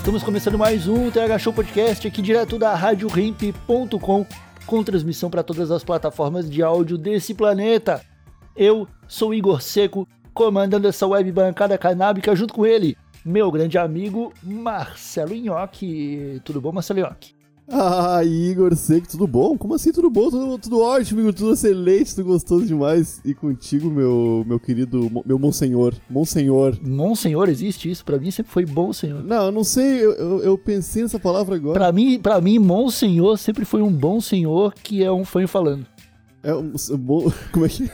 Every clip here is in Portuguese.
Estamos começando mais um TH Show Podcast aqui direto da RadioRimp.com com transmissão para todas as plataformas de áudio desse planeta. Eu sou Igor Seco, comandando essa web bancada canábica junto com ele, meu grande amigo Marcelo Nhoque. Tudo bom, Marcelo Nhoque? Ah, Igor Seco, tudo bom? Como assim tudo bom? Tudo, tudo ótimo, Igor, tudo excelente, tudo gostoso demais. E contigo, meu, meu querido, meu monsenhor, monsenhor. Monsenhor, existe isso? Pra mim sempre foi bom senhor. Não, eu não sei, eu, eu, eu pensei nessa palavra agora. Pra mim, pra mim, Monsenhor sempre foi um bom senhor que é um fã falando. É um, um bom... Como é que...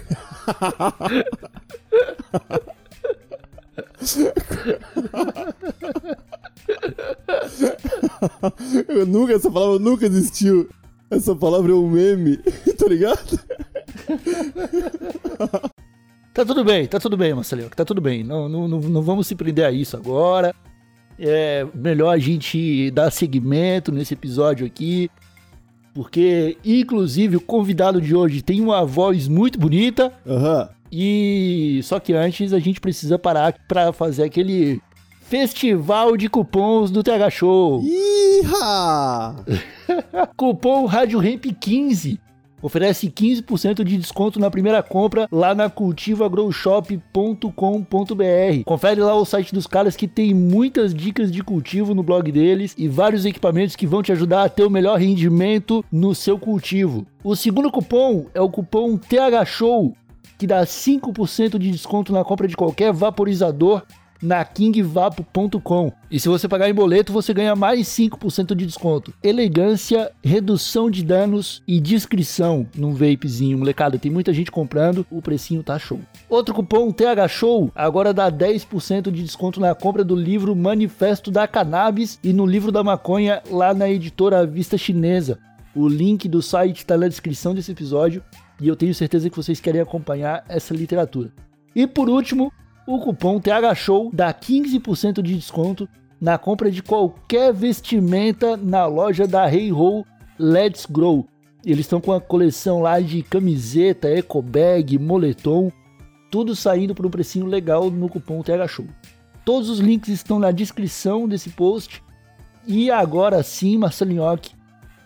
eu nunca, essa palavra nunca existiu. Essa palavra é um meme, tá ligado? Tá tudo bem, tá tudo bem, Marcelinho, tá tudo bem. Não, não, não, vamos se prender a isso agora. É melhor a gente dar seguimento nesse episódio aqui. Porque, inclusive, o convidado de hoje tem uma voz muito bonita. Aham. E só que antes a gente precisa parar pra fazer aquele festival de cupons do TH Show. Iha! Cupom Rádio Ramp 15 oferece 15% de desconto na primeira compra lá na cultivagrowshop.com.br. Confere lá o site dos caras que tem muitas dicas de cultivo no blog deles e vários equipamentos que vão te ajudar a ter o melhor rendimento no seu cultivo. O segundo cupom é o cupom THSHOW, que dá 5% de desconto na compra de qualquer vaporizador na kingvapo.com. E se você pagar em boleto, você ganha mais 5% de desconto. Elegância, redução de danos e discrição num vapezinho. Molecada, tem muita gente comprando, o precinho tá show. Outro cupom TH Show agora dá 10% de desconto na compra do livro Manifesto da Cannabis e no livro da maconha lá na editora Vista Chinesa. O link do site está na descrição desse episódio e eu tenho certeza que vocês querem acompanhar essa literatura. E por último, o cupom TH Show dá 15% de desconto na compra de qualquer vestimenta na loja da Hey Ho Let's Grow. Eles estão com a coleção lá de camiseta, eco bag, moletom, tudo saindo por um precinho legal no cupom TH Show. Todos os links estão na descrição desse post. E agora sim, Marcelinhoque,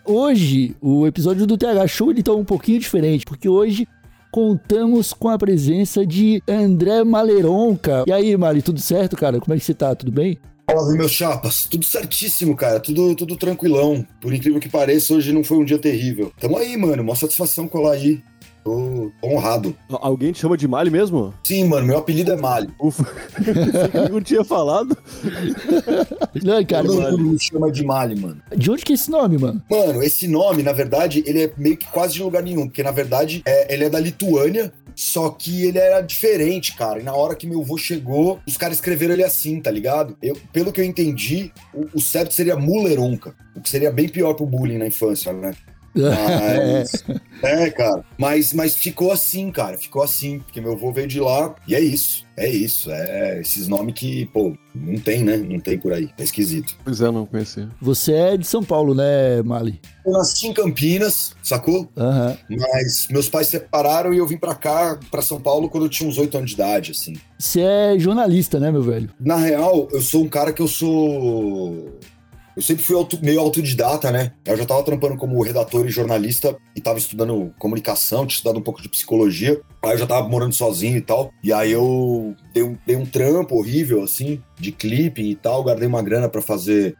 hoje o episódio do TH Show ele tá um pouquinho diferente, porque hoje contamos com a presença de André Maleronca. E aí, Mari, tudo certo, cara? Como é que você tá? Tudo bem? Fala, meus chapas. Tudo certíssimo, cara. Tudo, tudo tranquilão. Por incrível que pareça, hoje não foi um dia terrível. Tamo aí, mano. Mó satisfação colar aí. Tô, tô honrado. Alguém te chama de Mali mesmo? Sim, mano. Meu apelido é Mali. Ufa, eu não tinha falado. Não, cara, Todo mundo me chama de Mali, mano. de onde que é esse nome, mano? Mano, esse nome, na verdade, ele é meio que quase de lugar nenhum. Porque, na verdade, é- ele é da Lituânia. Só que ele era diferente, cara. E na hora que meu avô chegou, os caras escreveram ele assim, tá ligado? Eu, pelo que eu entendi, o, o certo seria Mulleronca. O que seria bem pior pro bullying na infância, né? Mas, é, cara. Mas, mas ficou assim, cara. Ficou assim. Porque meu avô veio de lá e é isso. É isso. É esses nomes que, pô, não tem, né? Não tem por aí. É esquisito. Pois é, não conhecia. Você é de São Paulo, né, Mali? Eu nasci em Campinas, sacou? Aham. Mas meus pais se separaram e eu vim pra cá, pra São Paulo, quando eu tinha uns 8 anos de idade, assim. Você é jornalista, né, meu velho? Na real, eu sou um cara que eu sou. Eu sempre fui auto- meio autodidata, né? Eu já tava trampando como redator e jornalista e tava estudando comunicação, tinha estudado um pouco de psicologia. Aí eu já tava morando sozinho e tal. E aí eu dei um, dei um trampo horrível, assim, de clipping e tal. Guardei uma grana pra fazer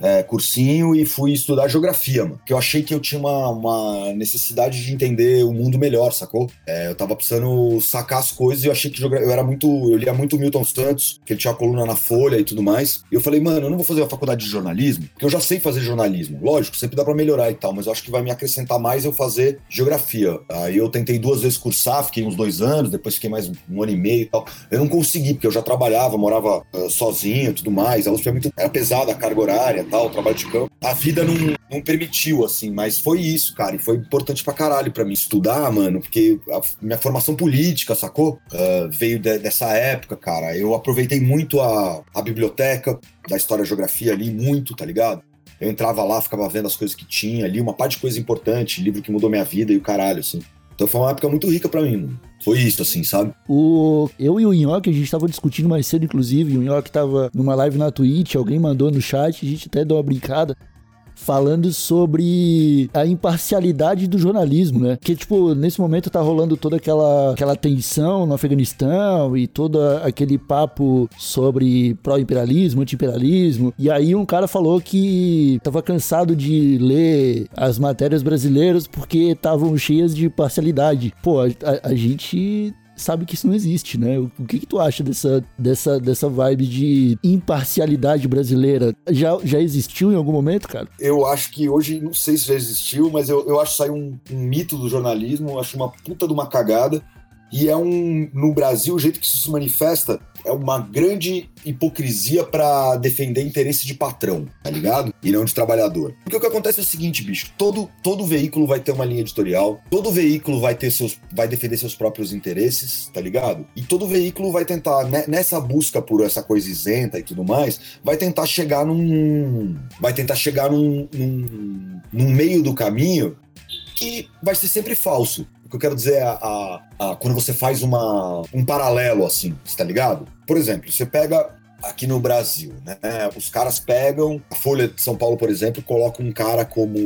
é, cursinho e fui estudar geografia, mano. Porque eu achei que eu tinha uma, uma necessidade de entender o mundo melhor, sacou? É, eu tava precisando sacar as coisas e eu achei que eu era muito. Eu lia muito Milton Santos, que ele tinha uma coluna na Folha e tudo mais. E eu falei, mano, eu não vou fazer a faculdade de jornalismo, porque eu já sei fazer jornalismo. Lógico, sempre dá pra melhorar e tal, mas eu acho que vai me acrescentar mais eu fazer geografia. Aí eu tentei duas vezes cursar, fiquei uns dois anos, depois fiquei mais um ano e meio e tal. Eu não consegui, porque eu já trabalhava, morava ah, sozinho e tudo mais. A USP é muito. Era pesada a carga horária tal, trabalho de campo. A vida não, não permitiu, assim, mas foi isso, cara. E foi importante pra caralho pra mim estudar, mano, porque a minha formação política, sacou? Ah, veio de- dessa época, cara. Eu aproveitei muito a, a biblioteca da história e geografia ali, muito, tá ligado? Eu entrava lá, ficava vendo as coisas que tinha ali, uma parte de coisa importante, livro que mudou minha vida e o caralho, assim. Então foi uma época muito rica pra mim. Foi isso, assim, sabe? O, eu e o Nhoque, a gente tava discutindo mais cedo, inclusive. O Nhoque tava numa live na Twitch, alguém mandou no chat, a gente até deu uma brincada. Falando sobre a imparcialidade do jornalismo, né? Que, tipo, nesse momento tá rolando toda aquela, aquela tensão no Afeganistão e todo aquele papo sobre pró-imperialismo, anti-imperialismo. E aí um cara falou que tava cansado de ler as matérias brasileiras porque estavam cheias de parcialidade. Pô, a, a- a gente sabe que isso não existe, né? O que, que tu acha dessa, dessa, dessa vibe de imparcialidade brasileira? Já, já existiu em algum momento, cara? Eu acho que hoje, não sei se já existiu, mas eu, eu acho que saiu um, um mito do jornalismo, acho uma puta de uma cagada. E é um. No Brasil, o jeito que isso se manifesta é uma grande hipocrisia pra defender interesse de patrão, tá ligado? E não de trabalhador. Porque o que acontece é o seguinte, bicho: todo, todo veículo vai ter uma linha editorial, todo veículo vai ter seus. vai defender seus próprios interesses, tá ligado? E todo veículo vai tentar, né, nessa busca por essa coisa isenta e tudo mais, vai tentar chegar num. vai tentar chegar num, num, num meio do caminho que vai ser sempre falso. O que eu quero dizer é a, a- a- quando você faz uma, um paralelo assim, tá ligado? Por exemplo, você pega aqui no Brasil, né? Os caras pegam a Folha de São Paulo, por exemplo, coloca um cara como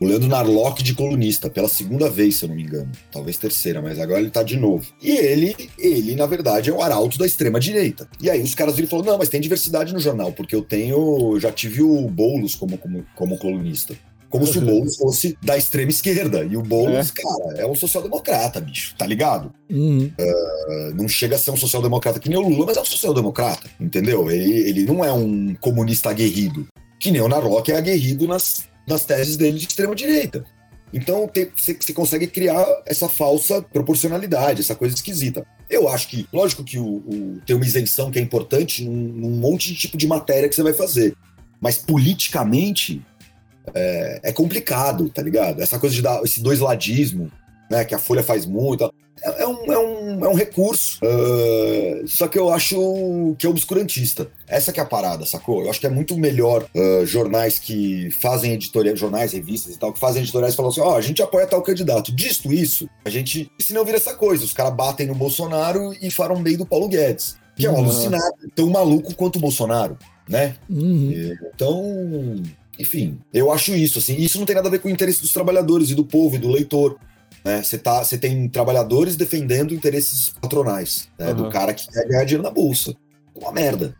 o Leandro Narlock de colunista pela segunda vez, se eu não me engano, talvez terceira, mas agora ele tá de novo. E ele, ele na verdade é o arauto da extrema direita. E aí os caras viram e falaram: "Não, mas tem diversidade no jornal, porque eu tenho, já tive o Boulos como como, como colunista". Como se o Boulos fosse da extrema esquerda. E o Boulos, cara, é um social-democrata, bicho, tá ligado? Uhum. Uh, não chega a ser um social-democrata que nem o Lula, mas é um social-democrata, entendeu? Ele, ele não é um comunista aguerrido, que nem o Narlock é aguerrido nas, nas teses dele de extrema-direita. Então você consegue criar essa falsa proporcionalidade, essa coisa esquisita. Eu acho que, lógico que o, o- tem uma isenção que é importante num, num monte de tipo de matéria que você vai fazer. Mas politicamente é, é complicado, tá ligado? Essa coisa de dar esse dois ladismo, né? Que a Folha faz muito. É, é um, é, um, é um recurso. ah, só que eu acho que é obscurantista. Essa que é a parada, sacou? Eu acho que é muito melhor ah, jornais que fazem editoriais, jornais, revistas e tal, que fazem editoriais e falam assim: ó, a gente apoia tal candidato. Disto isso, a gente. Se não vira essa coisa, os caras batem no Bolsonaro e falam bem do Paulo Guedes. Que é um Uhum. alucinado, tão maluco quanto o Bolsonaro, né? Uhum. Então, enfim, eu acho isso, assim. Isso não tem nada a ver com o interesse dos trabalhadores e do povo e do leitor. Né? Você tá, você tem trabalhadores defendendo interesses patronais, né? do Aham. cara que quer ganhar dinheiro na bolsa. Uma merda.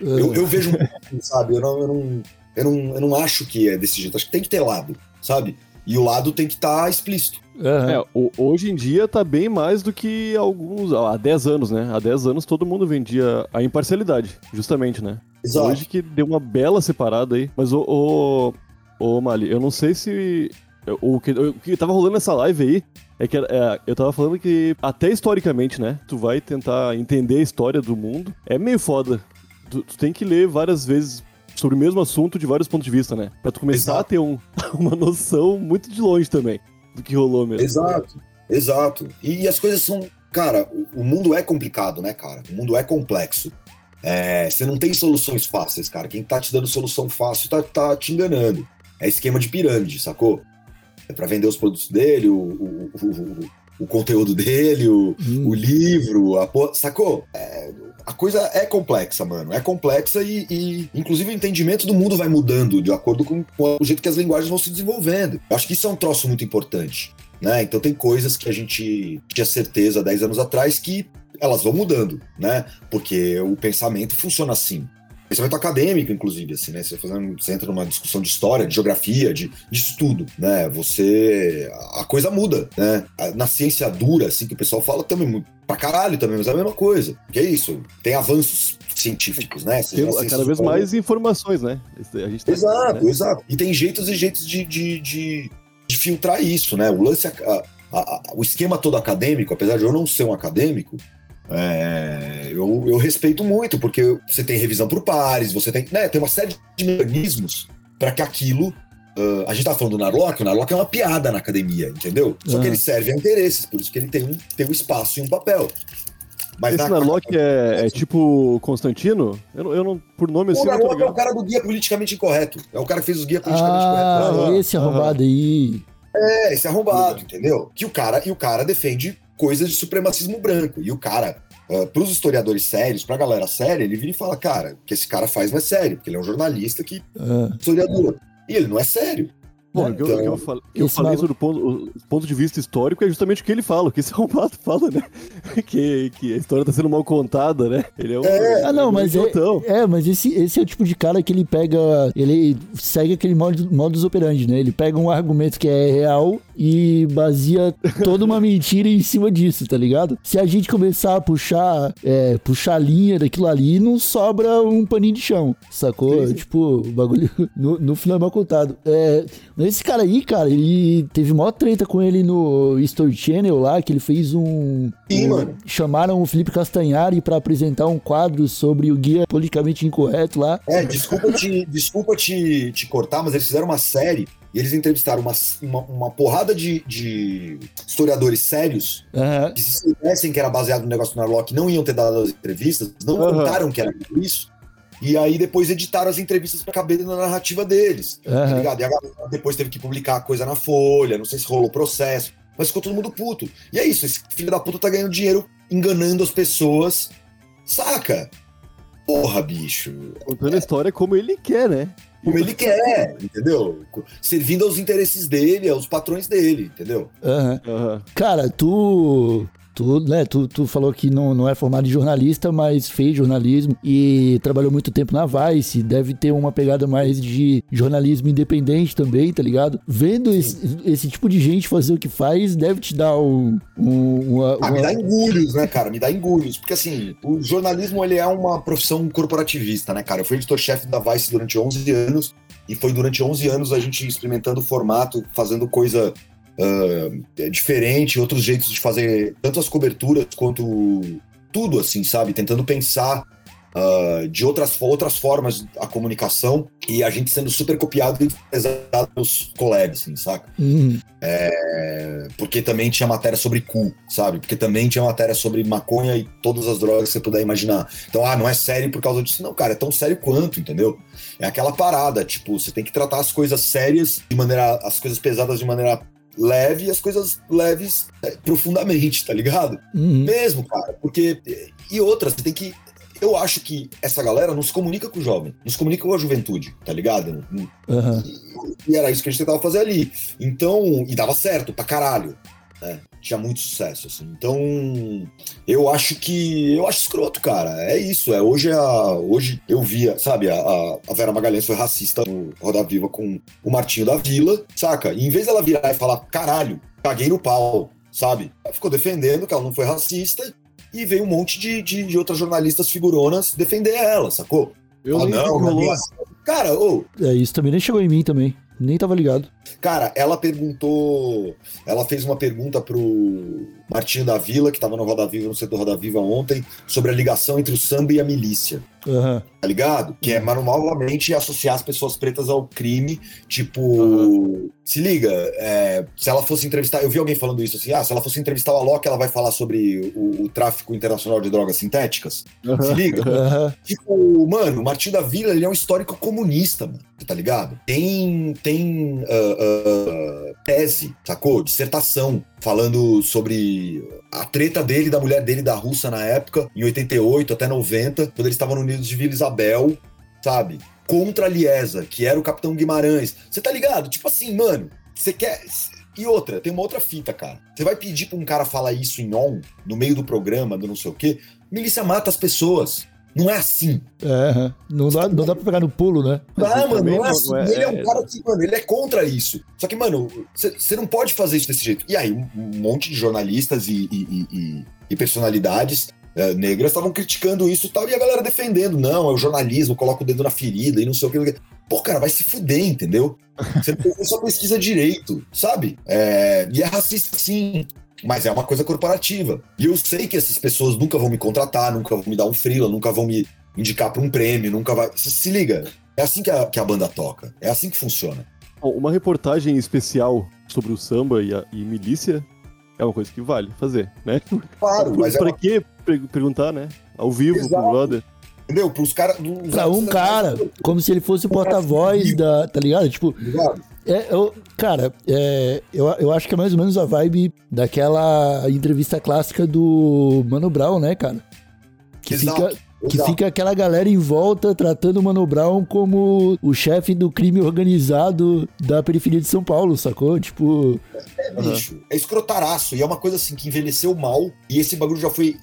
Eu, eu vejo, um- sabe? Eu não, eu, não, eu, não, eu não acho que é desse jeito. Acho que tem que ter lado, sabe? E o lado tem que estar explícito. Aham. É, o- hoje em dia tá bem mais do que alguns. Há 10 anos, né? Há 10 anos todo mundo vendia a imparcialidade, justamente, né? Exato. Hoje que deu uma bela separada aí. Mas o. o, o Mali, eu não sei se. O que, o que tava rolando nessa live aí é que é, eu tava falando que, até historicamente, né? Tu vai tentar entender a história do mundo. É meio foda. Tu, tu tem que ler várias vezes sobre o mesmo assunto de vários pontos de vista, né? Pra tu começar Exato. a ter um, uma noção muito de longe também do que rolou mesmo. Exato, exato. E, as coisas são. Cara, o, o mundo é complicado, né, cara? O mundo é complexo. É, você não tem soluções fáceis, cara. Quem tá te dando solução fácil tá, tá te enganando. É esquema de pirâmide, sacou? É pra vender os produtos dele, o, o, o, o- conteúdo dele, o, Hum. livro, a porra, sacou? É, a coisa é complexa, mano. É complexa e, e, inclusive, o entendimento do mundo vai mudando de acordo com, com o jeito que as linguagens vão se desenvolvendo. Eu acho que isso é um troço muito importante. Né? Então, tem coisas que a gente tinha certeza 10 anos atrás que elas vão mudando, né? Porque o pensamento funciona assim. pensamento acadêmico, inclusive, assim, né? Você, fazendo, você entra numa discussão de história, de geografia, de, disso tudo, né? Você. A coisa muda, né? Na ciência dura, assim, que o pessoal fala também. Pra caralho também, mas é a mesma coisa. Que é isso? Tem avanços científicos, né? Tem cada vez mais informações, né? A gente tá exato, aqui, né? exato. E tem jeitos e jeitos de, de, de, de filtrar isso, né? O lance. A, a, a, o esquema todo acadêmico, apesar de eu não ser um acadêmico, é, eu, eu, respeito muito, porque você tem revisão por pares, você tem, né, tem uma série de mecanismos para que aquilo. Uh, a gente tá falando do Narlock, o Narlock é uma piada na academia, entendeu? Só que ele serve a interesses, por isso que ele tem um, tem um espaço e um papel. Mas Esse na, Narlock é, é, tipo Constantino? Eu não, eu não por nome assim. O Narlock é o cara do guia politicamente incorreto. É o cara que fez os guias politicamente ah, corretos. Esse arrombado aí. É, esse arrombado, entendeu? Que o cara, e o cara defende coisas de supremacismo branco. E o cara, uh, pros historiadores sérios, pra galera séria, ele vira e fala, cara, o que esse cara faz não é sério, porque ele é um jornalista que. Uh. historiador. E ele não é sério. Bom, então, eu, eu, falei, eu falei sobre o ponto, o ponto, de vista histórico é justamente o que ele fala, o que esse arrombado fala, né? que, que a história tá sendo mal contada, né? Ele é um. É, ah, não, um mas é, é, mas esse, esse é o tipo de cara que ele pega. Ele segue aquele modus, modus operandi, né? Ele pega um argumento que é real e baseia toda uma mentira em cima disso, tá ligado? Se a gente começar a puxar, é, puxar a linha daquilo ali, não sobra um paninho de chão, sacou? Sim, sim. Tipo, o bagulho no, no final é mal contado. É, esse cara aí, cara, ele teve maior treta com ele no Story Channel lá, que ele fez um. Sim, um mano. Chamaram o Felipe Castanhari para apresentar um quadro sobre o guia politicamente incorreto lá. É, desculpa te, desculpa te, te cortar, mas eles fizeram uma série e eles entrevistaram uma, uma, uma porrada de, de, historiadores sérios uhum. que se soubessem que era baseado no negócio do Narlock não iam ter dado as entrevistas, não uhum. contaram que era isso. E aí depois editaram as entrevistas para caber na narrativa deles. Uhum. Tá ligado? E a galera depois teve que publicar a coisa na Folha, não sei se rolou processo. Mas ficou todo mundo puto. E é isso, esse filho da puta tá ganhando dinheiro enganando as pessoas. Saca? Porra, bicho. Contando é. a história como ele quer, né? Como ele quer, entendeu? Servindo aos interesses dele, aos patrões dele, entendeu? Uhum. Uhum. Cara, tu Tu, né, tu, tu falou que não, não é formado em jornalista, mas fez jornalismo e trabalhou muito tempo na Vice. Deve ter uma pegada mais de jornalismo independente também, tá ligado? Vendo esse, esse, tipo de gente fazer o que faz, deve te dar um. um uma, ah, me dá engulhos, né, cara? Me dá engulhos. Porque assim, o jornalismo ele é uma profissão corporativista, né, cara? Eu fui editor-chefe da Vice durante 11 anos. E foi durante 11 anos a gente experimentando o formato, fazendo coisa uh, diferente, outros jeitos de fazer tanto as coberturas quanto tudo, assim, sabe? Tentando pensar uh, de outras, outras formas a comunicação e a gente sendo super copiado e pesado pelos colegas, assim, saca? Uhum. É, porque também tinha matéria sobre cu, sabe? Porque também tinha matéria sobre maconha e todas as drogas que você puder imaginar. Então, ah, não é sério por causa disso. Não, cara, é tão sério quanto, entendeu? É aquela parada, tipo, você tem que tratar as coisas sérias de maneira. as coisas pesadas de maneira leve e as coisas leves é, profundamente, tá ligado? Uhum. Mesmo, cara. Porque. E outras, você tem que. Eu acho que essa galera não se comunica com o jovem, não se comunica com a juventude, tá ligado? Uhum. E, e, era isso que a gente tentava fazer ali. Então, e dava certo pra caralho. Né? Tinha muito sucesso, assim. Então, eu acho que. Eu acho escroto, cara. É isso. É, hoje, a, hoje eu via, sabe, a, a Vera Magalhães foi racista no Roda Viva com o Martinho da Vila, saca? E em vez dela virar e falar, caralho, caguei no pau, sabe? Ela ficou defendendo que ela não foi racista e veio um monte de, de, de outras jornalistas figuronas defender ela, sacou? Eu ah, não, não, Cara, ô. Oh, é, isso também nem chegou em mim também. Nem tava ligado. Cara, ela perguntou. Ela fez uma pergunta pro Martinho da Vila, que tava no Roda Viva, no setor Roda Viva ontem, sobre a ligação entre o samba e a milícia. Uhum. Tá ligado? Que é, mano, novamente associar as pessoas pretas ao crime. Tipo, uhum. se liga, é, se ela fosse entrevistar. Eu vi alguém falando isso assim: ah, se ela fosse entrevistar o Alok, ela vai falar sobre o, o tráfico internacional de drogas sintéticas. Uhum. Se liga? Tipo, mano, o Martinho da Vila, ele é um histórico comunista, mano. Tá ligado? Tem, tem uh, uh, tese, sacou? Dissertação falando sobre a treta dele, da mulher dele, da russa na época, em 88 até 90, quando eles estavam no Unidos de Vila Isabel, sabe? Contra a Liesa, que era o Capitão Guimarães. Você tá ligado? Tipo assim, mano, você quer. E outra, tem uma outra fita, cara. Você vai pedir pra um cara falar isso em on, no meio do programa, do não sei o quê, milícia mata as pessoas. Não é assim. É, aham. não, dá, não dá pra pegar no pulo, né? Ah, mano, não é não- assim. não é- ele é um é- cara que, mano, ele é contra isso. Só que, mano, você não pode fazer isso desse jeito. E aí, um, monte de jornalistas e, e- e- e- personalidades eh, negras estavam criticando isso e tal, e a galera defendendo. Não, é o jornalismo, coloca o dedo na ferida e não sei o que. não. Pô, cara, vai se fuder, entendeu? Você não sua pesquisa direito, sabe? É, e é racista sim. Mas é uma coisa corporativa. E eu sei que essas pessoas nunca vão me contratar, nunca vão me dar um freela, nunca vão me indicar para um prêmio, nunca vai. Se, se liga. É assim que a, que a banda toca. É assim que funciona. Bom, Uma reportagem especial sobre o samba e, a, e milícia é uma coisa que vale fazer, né? Claro, mas é pra uma, que per- perguntar, né? Ao vivo pro Exato. brother. Entendeu? Para os caras. Pra um cara, como se ele fosse o porta-voz da. Tá ligado? Tipo, É, eu, cara, é, eu, eu acho que é mais ou menos a vibe daquela entrevista clássica do Mano Brown, né, cara? Que, Exato, fica, que exato. fica aquela galera em volta tratando o Mano Brown como o chefe do crime organizado da periferia de São Paulo, sacou? Tipo, É, bicho. É escrotaraço. E é uma coisa assim que envelheceu mal. E esse bagulho já foi.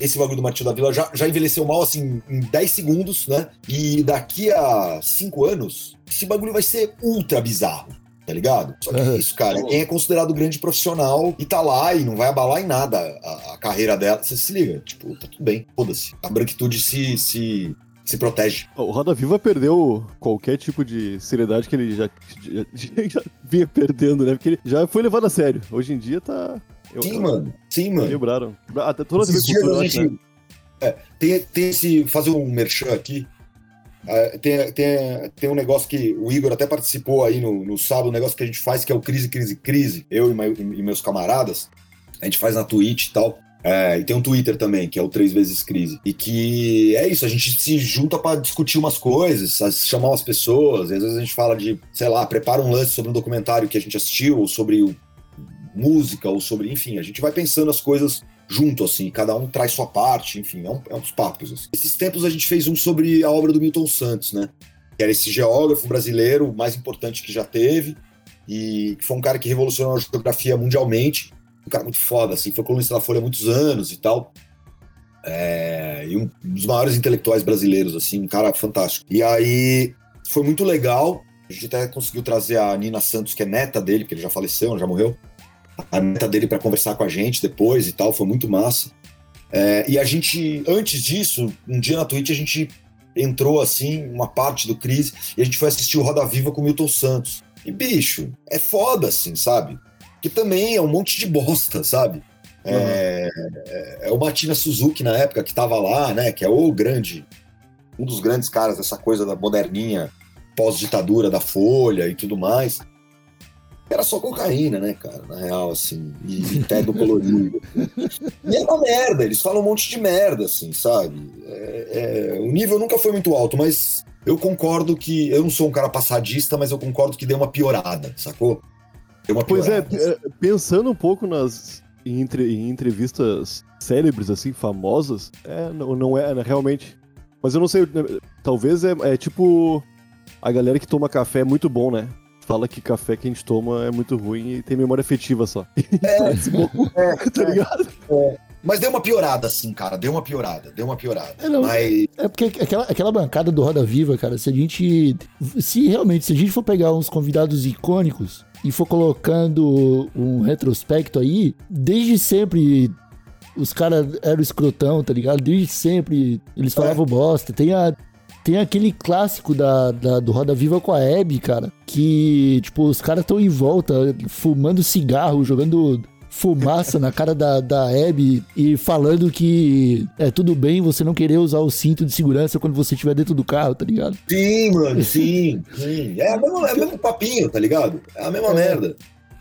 Esse bagulho do Martinho da Vila já, já envelheceu mal assim em 10 segundos, né? E daqui a 5 anos, esse bagulho vai ser ultra bizarro. Tá ligado? Só que é Aham. isso, cara. Quem é considerado grande profissional e tá lá e não vai abalar em nada a, a carreira dela. Você se liga. Tipo, tá tudo bem. Foda-se. A branquitude se, se, se protege. O Roda Viva perdeu qualquer tipo de seriedade que ele já, já, já vinha perdendo, né? Porque ele já foi levado a sério. Hoje em dia tá. Eu- Sim, eu- mano. Sim, mano. Quebraram. Até toda a TV Cultura, a gente- né? é, tem, tem esse. Fazer um merchan aqui. É, tem, tem, tem um negócio que o Igor até participou aí no, no sábado, um negócio que a gente faz que é o Crise, Crise, Crise. Eu e, e meus camaradas. A gente faz na Twitch e tal. É, e tem um Twitter também, que é o Três Vezes Crise. E que é isso, a gente se junta pra discutir umas coisas, chamar umas pessoas. Às vezes a gente fala de, sei lá, prepara um lance sobre um documentário que a gente assistiu, ou sobre o- música, ou sobre. Enfim, a gente vai pensando as coisas junto, assim, cada um traz sua parte, enfim, é, um, é uns papos. assim. Esses tempos a gente fez um sobre a obra do Milton Santos, né? Que era esse geógrafo brasileiro, mais importante que já teve, e que foi um cara que revolucionou a geografia mundialmente. Um cara muito foda, assim, foi colunista da Folha há muitos anos e tal. É, e um dos maiores intelectuais brasileiros, assim, um cara fantástico. E aí foi muito legal. A gente até conseguiu trazer a Nina Santos, que é neta dele, porque ele já faleceu, já morreu. A neta dele para conversar com a gente depois e tal, foi muito massa. É, e a gente, antes disso, um dia na Twitch a gente entrou assim, uma parte do Crise, e a gente foi assistir o Roda Viva com o Milton Santos. E bicho, é foda assim, sabe? Que também é um monte de bosta, sabe? É, é, é o Matina Suzuki na época que tava lá, né? Que é o grande, um dos grandes caras dessa coisa da moderninha pós-ditadura da Folha e tudo mais. Era só cocaína, né, cara? Na real, assim, e, e teto colorido. E é uma merda, eles falam um monte de merda, assim, sabe? É- é, o nível nunca foi muito alto, mas eu concordo que. Eu não sou um cara passadista, mas eu concordo que deu uma piorada, sacou? Deu uma Pois é, piorada. é, pensando um pouco nas em, entre- em entrevistas célebres, assim, famosas, é, não, não é né, realmente. Mas eu não sei, talvez é, é tipo a galera que toma café é muito bom, né? Fala que café que a gente toma é muito ruim e tem memória afetiva só. Parece bom, tá ligado? Mas deu uma piorada, assim, cara. Deu uma piorada, deu uma piorada. É, não. Mas É porque aquela, aquela bancada do Roda Viva, cara, se a gente. Se realmente, se a gente for pegar uns convidados icônicos e for colocando um retrospecto aí, desde sempre os caras eram escrotão, tá ligado? Desde sempre eles falavam bosta. Tem, a, tem aquele clássico da, da- do Roda Viva com a Hebe, cara, que, tipo, os caras estão em volta, fumando cigarro, jogando fumaça na cara da, da Abby e falando que é tudo bem você não querer usar o cinto de segurança quando você estiver dentro do carro, tá ligado? sim, mano, sim, sim. É, o mesmo- é o mesmo papinho, tá ligado? É a mesma É. merda.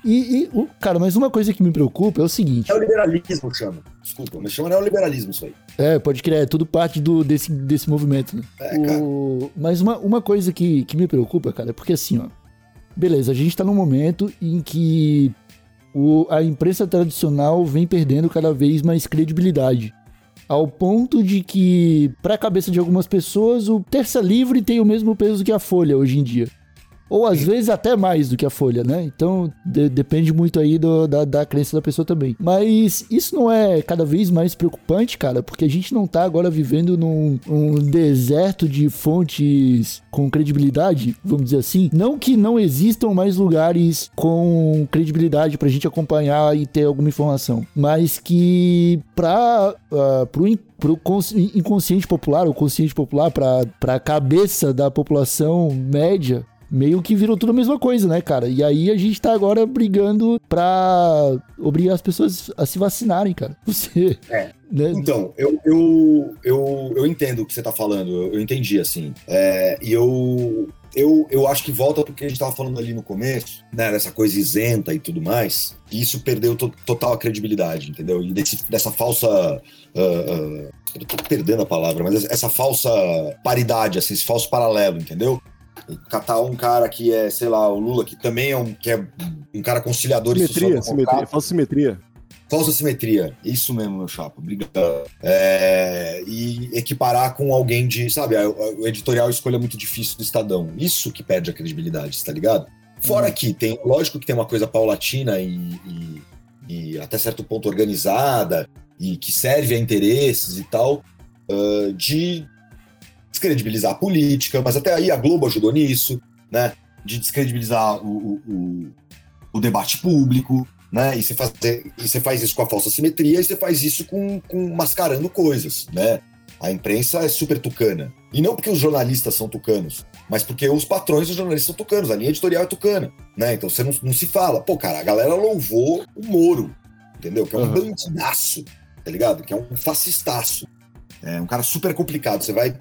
E, e, cara, mas uma coisa que me preocupa é o seguinte: É o liberalismo, chama. Desculpa, mas chama neoliberalismo isso aí. é, pode crer, é tudo parte do, desse, desse movimento, né? É, cara. O- Mas uma, uma coisa que, que me preocupa, cara, é porque assim, ó. Beleza, a gente tá num momento em que o, a imprensa tradicional vem perdendo cada vez mais credibilidade. Ao ponto de que, pra cabeça de algumas pessoas, o Terça Livre tem o mesmo peso que a Folha hoje em dia. Ou às vezes até mais do que a Folha, né? Então de- depende muito aí do- da, da crença da pessoa também. Mas isso não é cada vez mais preocupante, cara, porque a gente não tá agora vivendo num um deserto de fontes com credibilidade, vamos dizer assim. Não que não existam mais lugares com credibilidade pra gente acompanhar e ter alguma informação, mas que pra, ah, pro pro cons- inconsciente popular, o consciente popular, pra, pra cabeça da população média, meio que virou tudo a mesma coisa, né, cara? E aí a gente tá agora brigando pra obrigar as pessoas a se vacinarem, cara. Você. É. Né? Então, eu, eu, eu, eu entendo o que você tá falando, eu, entendi, assim. É, e eu, eu, eu acho que volta porque a gente tava falando ali no começo, né, dessa coisa isenta e tudo mais, e isso perdeu to- total a credibilidade, entendeu? E desse- dessa falsa. ah, ah, eu tô perdendo a palavra, mas essa- essa falsa paridade, assim, esse falso paralelo, entendeu? Catar um cara que é, sei lá, o Lula, que também é um, que é um cara conciliador e Simetria, social-democrata. simetria, falsa simetria. Falsa simetria, isso mesmo, meu chapa. Obrigado. É, e equiparar com alguém de, sabe, o editorial escolha muito difícil do Estadão. Isso que perde a credibilidade, tá ligado? Fora que tem, lógico que tem uma coisa paulatina e, e- e até certo ponto organizada e que serve a interesses e tal, ah, de descredibilizar a política, mas até aí a Globo ajudou nisso, né? De descredibilizar o, o- o- debate público, né? E você, fazer, e você faz isso com a falsa simetria e você faz isso com, com mascarando coisas, né? A imprensa é super tucana. E não porque os jornalistas são tucanos, mas porque os patrões dos jornalistas são tucanos, a linha editorial é tucana, né? Então você não, não se fala. Pô, cara, a galera louvou o Moro, entendeu? Que é um Uhum. bandidaço, tá ligado? Que é um fascistaço. É um cara super complicado. Você vai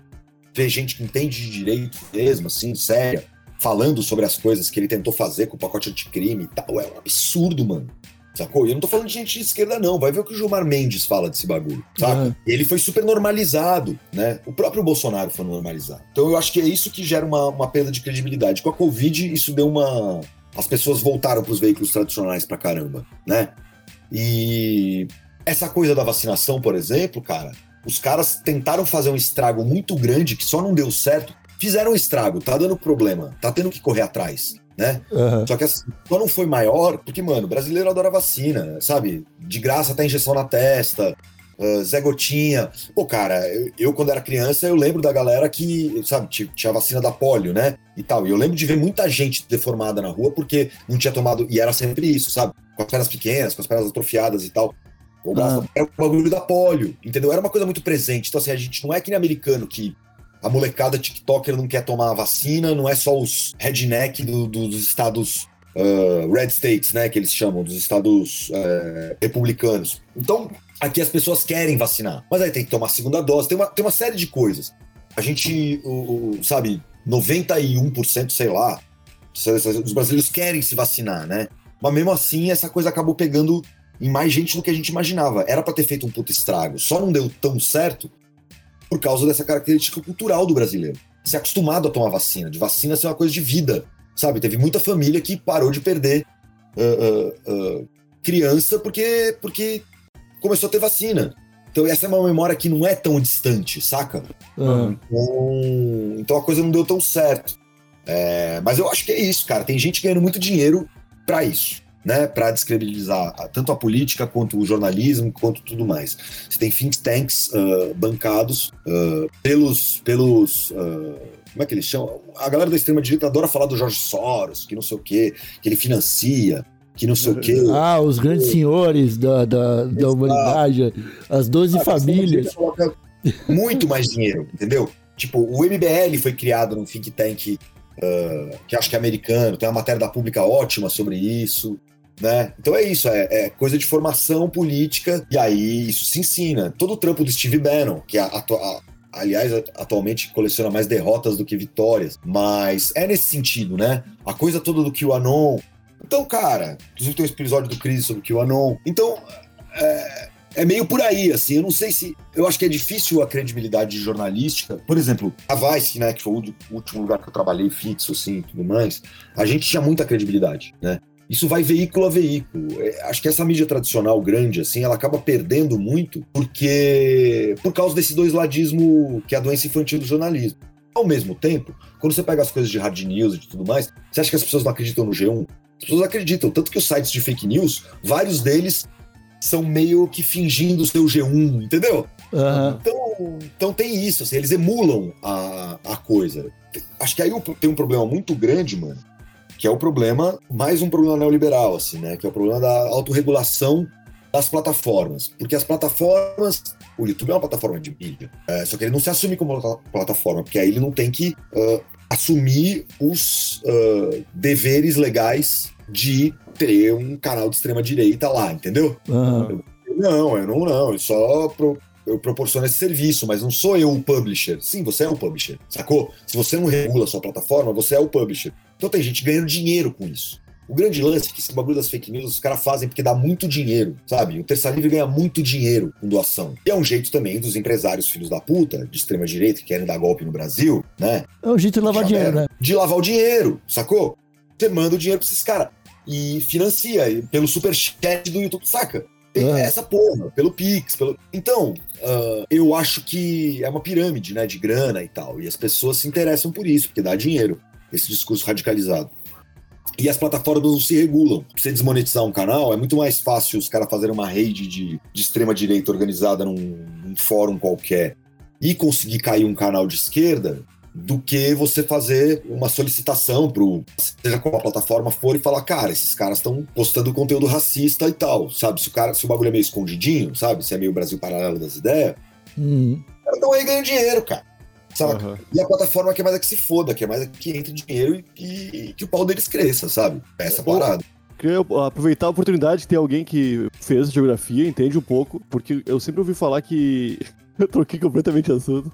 ver gente que entende de direito mesmo, assim, séria, falando sobre as coisas que ele tentou fazer com o pacote anticrime e tal. É um absurdo, mano. Sacou? E eu não tô falando de gente de esquerda, não. Vai ver o que o Gilmar Mendes fala desse bagulho, saca? Uhum. Ele foi super normalizado, né? O próprio Bolsonaro foi normalizado. Então eu acho que é isso que gera uma, uma perda de credibilidade. Com a Covid, isso deu uma. As pessoas voltaram pros veículos tradicionais pra caramba, né? E essa coisa da vacinação, por exemplo, cara, os caras tentaram fazer um estrago muito grande que só não deu certo. Fizeram um estrago, tá dando problema, tá tendo que correr atrás, né? Aham. Só que assim, só não foi maior, porque, mano, o brasileiro adora vacina, sabe? De graça até injeção na testa, ah, Zé Gotinha. Pô, cara, eu, eu, quando era criança, eu lembro da galera que, sabe, ti- tinha a vacina da polio, né? E tal. E eu lembro de ver muita gente deformada na rua porque não tinha tomado. E era sempre isso, sabe? Com as pernas pequenas, com as pernas atrofiadas e tal. O braço era o bagulho da polio, entendeu? Era uma coisa muito presente. Então, assim, a gente não é que nem americano que a molecada TikToker não quer tomar a vacina, não é só os redneck do- do- dos estados ah, red states, né, que eles chamam, dos estados eh, republicanos. Então, aqui as pessoas querem vacinar, mas aí tem que tomar a segunda dose, tem uma, tem uma série de coisas. A gente, o, o- sabe, 91%, sei lá, os brasileiros querem se vacinar, né? Mas mesmo assim, essa coisa acabou pegando em mais gente do que a gente imaginava. Era pra ter feito um puto estrago, só não deu tão certo por causa dessa característica cultural do brasileiro. Ser acostumado a tomar vacina, de vacina ser uma coisa de vida, sabe? Teve muita família que parou de perder ah, ah, ah, criança porque, porque começou a ter vacina. Então essa é uma memória que não é tão distante, saca? aham. Então, então a coisa não deu tão certo. É, mas eu acho que é isso, cara. Tem gente ganhando muito dinheiro pra isso, né? Pra descredibilizar tanto a política quanto o jornalismo, quanto tudo mais. Você tem think tanks ah, bancados ah, pelos. pelos ah, como é que eles chamam? A galera da extrema-direita adora falar do Jorge Soros, que não sei o quê, que ele financia, que não sei o quê. Ah, os grandes senhores da, da, da humanidade, as 12 Ah, famílias. Muito mais dinheiro, entendeu? Tipo, o MBL foi criado num think tank ah, que acho que é americano, tem uma matéria da pública ótima sobre isso, né? Então é isso, é, é coisa de formação política, e aí isso se ensina. Todo o trampo do Steve Bannon, que a- a- aliás atualmente coleciona mais derrotas do que vitórias, mas é nesse sentido, né? A coisa toda do QAnon. Então, cara, inclusive tem um episódio do Crise sobre o QAnon. Então, é, é meio por aí, assim. Eu não sei se. Eu acho que é difícil a credibilidade jornalística. Por exemplo, a Vice, né, que foi o último lugar que eu trabalhei fixo, assim, tudo mais, a gente tinha muita credibilidade, né? Isso vai veículo a veículo. É, acho que essa mídia tradicional grande, assim, ela acaba perdendo muito porque. por causa desse dois ladismo que é a doença infantil do jornalismo. Ao mesmo tempo, quando você pega as coisas de hard news e de tudo mais, você acha que as pessoas não acreditam no G1? As pessoas acreditam, tanto que os sites de fake news, vários deles são meio que fingindo ser o G1, entendeu? Aham. Então, então tem isso, assim, eles emulam a, a coisa. Acho que aí tem um problema muito grande, mano, que é o problema, mais um problema neoliberal, assim, né? Que é o problema da autorregulação das plataformas. Porque as plataformas. O YouTube é uma plataforma de mídia. é, só que ele não se assume como plata- plataforma, porque aí ele não tem que ah, assumir os ah, deveres legais de ter um canal de extrema-direita lá, entendeu? Aham. Não, eu não, não. Eu só pro- eu proporciono esse serviço, mas não sou eu o publisher. Sim, você é o publisher, sacou? Se você não regula a sua plataforma, você é o publisher. Então tem gente ganhando dinheiro com isso. O grande lance é que esse bagulho das fake news os caras fazem porque dá muito dinheiro, sabe? O Terça Livre ganha muito dinheiro com doação. E é um jeito também dos empresários filhos da puta, de extrema direita, que querem dar golpe no Brasil, né? É um jeito de lavar dinheiro, né? De lavar o dinheiro, sacou? Você manda o dinheiro pra esses caras e financia pelo superchat do YouTube, saca? Tem Ah. essa porra, pelo Pix, pelo. Então, ah, eu acho que é uma pirâmide, né, de grana e tal. E as pessoas se interessam por isso, porque dá dinheiro, esse discurso radicalizado. E as plataformas não se regulam. Pra você desmonetizar um canal, é muito mais fácil os caras fazerem uma rede de, de extrema-direita organizada num, num fórum qualquer e conseguir cair um canal de esquerda do que você fazer uma solicitação pro seja qual a plataforma for e falar, cara, esses caras estão postando conteúdo racista e tal, sabe? Se o cara, se o bagulho é meio escondidinho, sabe? Se é meio Brasil paralelo das ideias, Uhum. os caras estão aí ganhando dinheiro, cara. Sabe? Aham. E a plataforma quer mais é que se foda, quer mais é que entre dinheiro e, e que o pau deles cresça, sabe? É Essa parada. Queria aproveitar a oportunidade de ter alguém que fez geografia, entende um pouco, porque eu sempre ouvi falar que. Eu troquei completamente assunto.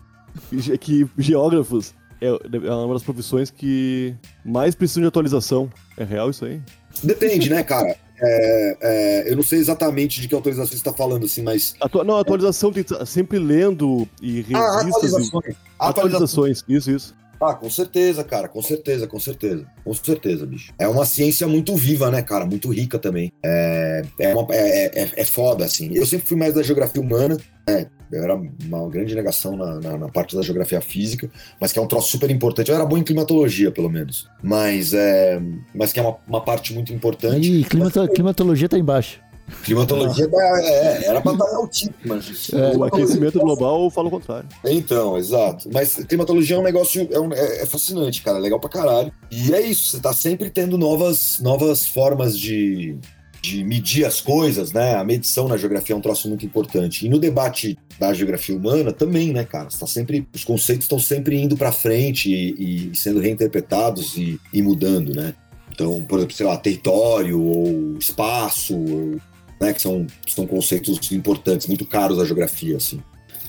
Que que geógrafos é é uma das profissões que mais precisam de atualização. É real isso aí? Depende, né, cara? É, é, eu não sei exatamente de que autorização você está falando, assim, mas. Atua- não, atualização tem sempre lendo e Ah, revistas. e... atualizações. Atualizações. Atualizações, isso, isso. Ah, com certeza, cara, com certeza, com certeza. Com certeza, bicho. É uma ciência muito viva, né, cara? Muito rica também. É, é, uma- é, é, é foda, assim. Eu sempre fui mais da geografia humana, né? Eu era uma grande negação na, na, na parte da geografia física, mas que é um troço super importante. Eu era bom em climatologia, pelo menos. Mas, é, mas que é uma, uma parte muito importante. Ih, climato- climatologia tá embaixo. Climatologia da- é, era pra dar o tipo, mas. É, O aquecimento global fala o contrário. Então, exato. Mas climatologia é um negócio, é, um- é- é fascinante, cara, é legal pra caralho. E é isso, você tá sempre tendo novas, novas formas de, de medir as coisas, né? A medição na geografia é um troço muito importante. E no debate da geografia humana também, né, cara? Você tá sempre, os conceitos estão sempre indo pra frente e, e sendo reinterpretados e, e mudando, né? Então, por exemplo, sei lá, território ou espaço, ou, né, que são, são conceitos importantes, muito caros da geografia, assim.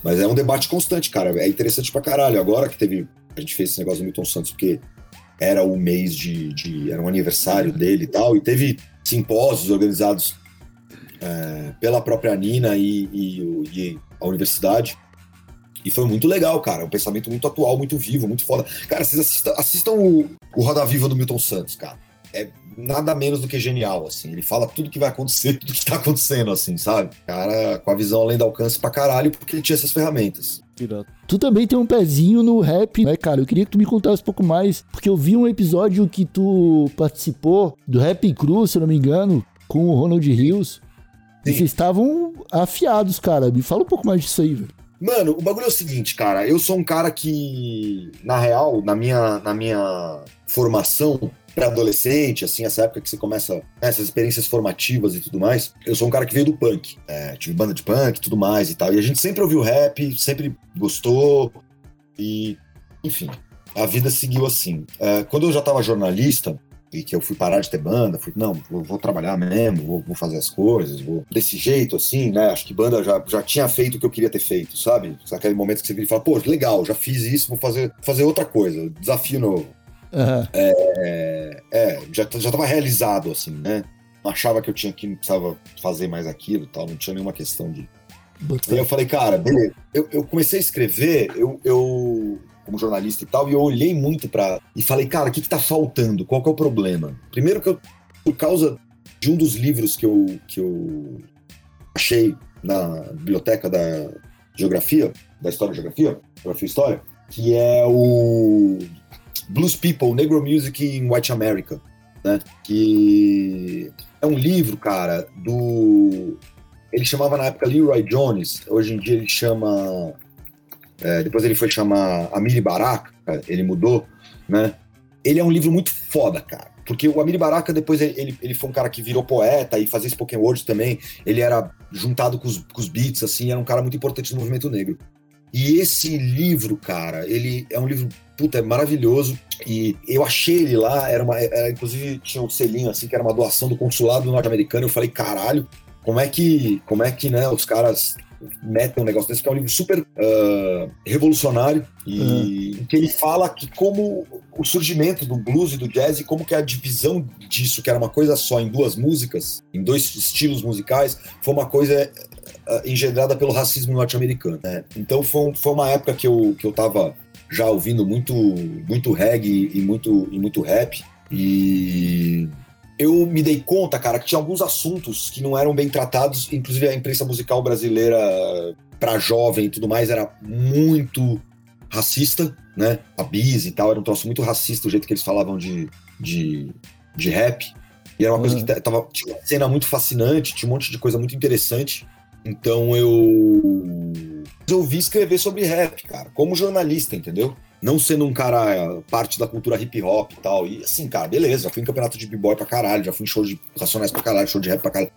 Mas é um debate constante, cara. É interessante pra caralho. Agora que teve. A gente fez esse negócio do Milton Santos, porque era o mês de. de- era um aniversário dele e tal. E teve simpósios organizados é, pela própria Nina e, e e a universidade. E foi muito legal, cara. Um pensamento muito atual, muito vivo, muito foda. Cara, vocês assistam, assistam o, o Roda Viva do Milton Santos, cara. É nada menos do que genial, assim. Ele fala tudo que vai acontecer, tudo que tá acontecendo, assim, sabe? Cara, com a visão além do alcance pra caralho, porque ele tinha essas ferramentas. Irado. Tu também tem um pezinho no rap, né, cara? Eu queria que tu me contasse um pouco mais, porque eu vi um episódio que tu participou do Rap Cru, se eu não me engano, com o Ronald Rios. E Sim. vocês estavam afiados, cara. Me fala um pouco mais disso aí, velho. Mano, o bagulho é o seguinte, cara. Eu sou um cara que, na real, na minha, na minha formação pré-adolescente, assim, essa época que você começa né, essas experiências formativas e tudo mais, eu sou um cara que veio do punk. É, tive banda de punk e tudo mais e tal. E a gente sempre ouviu rap, sempre gostou. E, enfim, a vida seguiu assim. É, quando eu já tava jornalista, e que eu fui parar de ter banda, fui, não, vou, vou trabalhar mesmo, vou, vou fazer as coisas, vou desse jeito, assim, né? Acho que banda já, já tinha feito o que eu queria ter feito, sabe? Aquele momento que você vira e fala, pô, legal, já fiz isso, vou fazer, fazer outra coisa, desafio novo. Aham. É, é, já, já tava realizado, assim, né? Não achava que eu tinha que não precisava fazer mais aquilo tal, não tinha nenhuma questão de. Aí eu falei, cara, beleza. Eu, eu comecei a escrever, eu, eu, como jornalista e tal, e eu olhei muito pra. E falei, cara, o que, que tá faltando? Qual que é o problema? Primeiro que eu, por causa de um dos livros que eu, que eu achei na biblioteca da geografia, da história e geografia, geografia e história, que é o Blues People, Negro Music in White America, né? Que é um livro, cara, do. Ele chamava na época Leroy Jones, hoje em dia ele chama. é, depois ele foi chamar Amiri Baraka, ele mudou, né? Ele é um livro muito foda, cara. Porque o Amiri Baraka, depois ele, ele, foi um cara que virou poeta e fazia spoken words também. Ele era juntado com os, com os beats, assim, era um cara muito importante no movimento negro. E esse livro, cara, ele é um livro, puta, é maravilhoso. E eu achei ele lá, era uma. Era, inclusive tinha um selinho assim, que era uma doação do consulado norte-americano. Eu falei, caralho, como é que. Como é que, né, os caras metem um negócio desse, que é um livro super ah, revolucionário, e em que ele fala que como o surgimento do blues e do jazz e como que a divisão disso, que era uma coisa só em duas músicas, em dois estilos musicais, foi uma coisa engendrada pelo racismo norte-americano. né? Então foi, um- foi uma época que eu, que eu tava já ouvindo muito, muito reggae e muito, e muito rap. E eu me dei conta, cara, que tinha alguns assuntos que não eram bem tratados, inclusive a imprensa musical brasileira para jovem e tudo mais era muito racista, né? A bis e tal, era um troço muito racista o jeito que eles falavam de, de, de rap. E era uma coisa Uhum. que tava, tinha uma cena muito fascinante, tinha um monte de coisa muito interessante. Então eu resolvi escrever sobre rap, cara, como jornalista, entendeu? Não sendo um cara parte da cultura hip hop e tal. E assim, cara, beleza, já fui em campeonato de b-boy pra caralho, já fui em show de racionais pra caralho, show de rap pra caralho.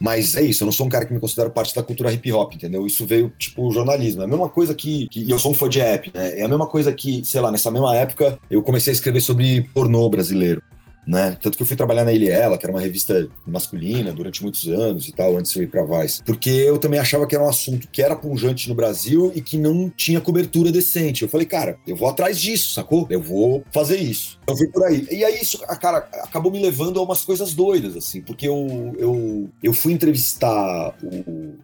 Mas é isso, eu não sou um cara que me considero parte da cultura hip hop, entendeu? Isso veio, tipo, jornalismo. É a mesma coisa que, que. Eu sou um fã de rap, né? É a mesma coisa que, sei lá, nessa mesma época, eu comecei a escrever sobre pornô brasileiro. Né? Tanto que eu fui trabalhar na Ele Ela, que era uma revista masculina durante muitos anos e tal, antes de eu ir pra Vice. Porque eu também achava que era um assunto que era pungente no Brasil e que não tinha cobertura decente. Eu falei, cara, eu vou atrás disso, sacou? Eu vou fazer isso. Eu fui por aí. E aí isso, cara, acabou me levando a umas coisas doidas, assim, porque eu, eu, eu fui entrevistar o-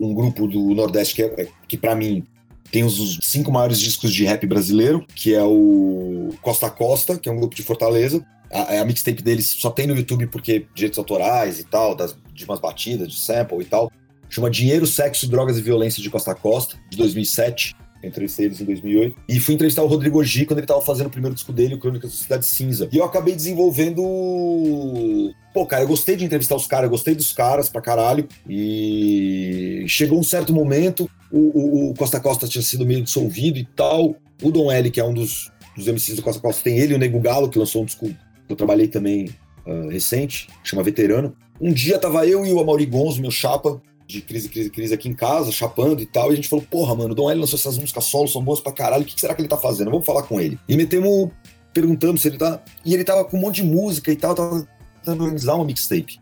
um grupo do Nordeste que, é, que para mim tem os cinco maiores discos de rap brasileiro, que é o Costa Costa, que é um grupo de Fortaleza. A, a mixtape deles só tem no YouTube porque direitos autorais e tal, das, de umas batidas, de sample e tal. Chama Dinheiro, Sexo, Drogas e Violência de Costa a Costa, de 2007. Eu entrevistei eles em 2008. E fui entrevistar o Rodrigo G quando ele tava fazendo o primeiro disco dele, o Crônicas da Cidade Cinza. E eu acabei desenvolvendo. Pô, cara, eu gostei de entrevistar os caras, eu gostei dos caras pra caralho. E chegou um certo momento, o, o- o Costa Costa tinha sido meio dissolvido e tal. O Dom L, que é um dos, dos MCs do Costa Costa, tem ele o Nego Galo, que lançou um disco eu trabalhei também ah, recente, chama Veterano. Um dia tava eu e o Amaury Gonzo, meu chapa, de crise, crise, crise aqui em casa, chapando e tal, e a gente falou, porra, mano, o Dom L lançou essas músicas solo, são boas pra caralho, o que será que ele tá fazendo? Vamos falar com ele. E metemos, perguntamos se ele tá... E ele tava com um monte de música e tal, tava tentando organizar uma mixtape.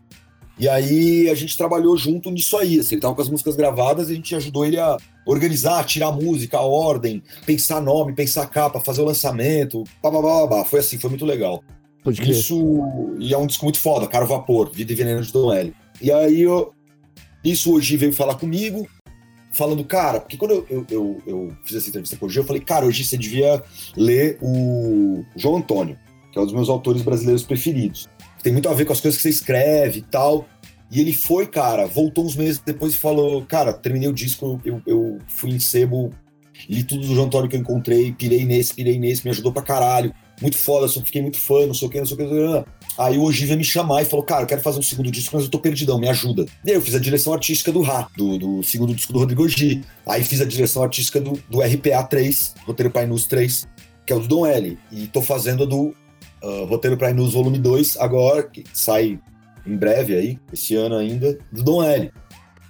E aí a gente trabalhou junto nisso aí, assim, ele tava com as músicas gravadas e a gente ajudou ele a organizar, tirar a música, a ordem, pensar nome, pensar capa, fazer o lançamento, pá. foi assim, foi muito legal. Pode crer. Isso, e é um disco muito foda, Caro Vapor, Vida e Veneno de Dom L. E aí, eu, isso hoje veio falar comigo, falando, cara, porque quando eu, eu, eu, eu fiz essa entrevista com o G, eu falei, cara, hoje você devia ler o João Antônio, que é um dos meus autores brasileiros preferidos. Tem muito a ver com as coisas que você escreve e tal. E ele foi, cara, voltou uns meses depois e falou, cara, terminei o disco, eu, eu fui em sebo, li tudo do João Antônio que eu encontrei, pirei nesse, pirei nesse, me ajudou pra caralho muito foda, só fiquei muito fã, não sei o que, não sei o que. Aí o veio me chamar e falou, cara, eu quero fazer um segundo disco, mas eu tô perdidão, me ajuda. E aí eu fiz a direção artística do Rá, do, do segundo disco do Rodrigo Ogi. Aí fiz a direção artística do, do RPA 3, Roteiro Painus 3, que é o do Dom L. E tô fazendo a do ah, Roteiro Painus Volume 2 agora, que sai em breve aí, esse ano ainda, do Dom L.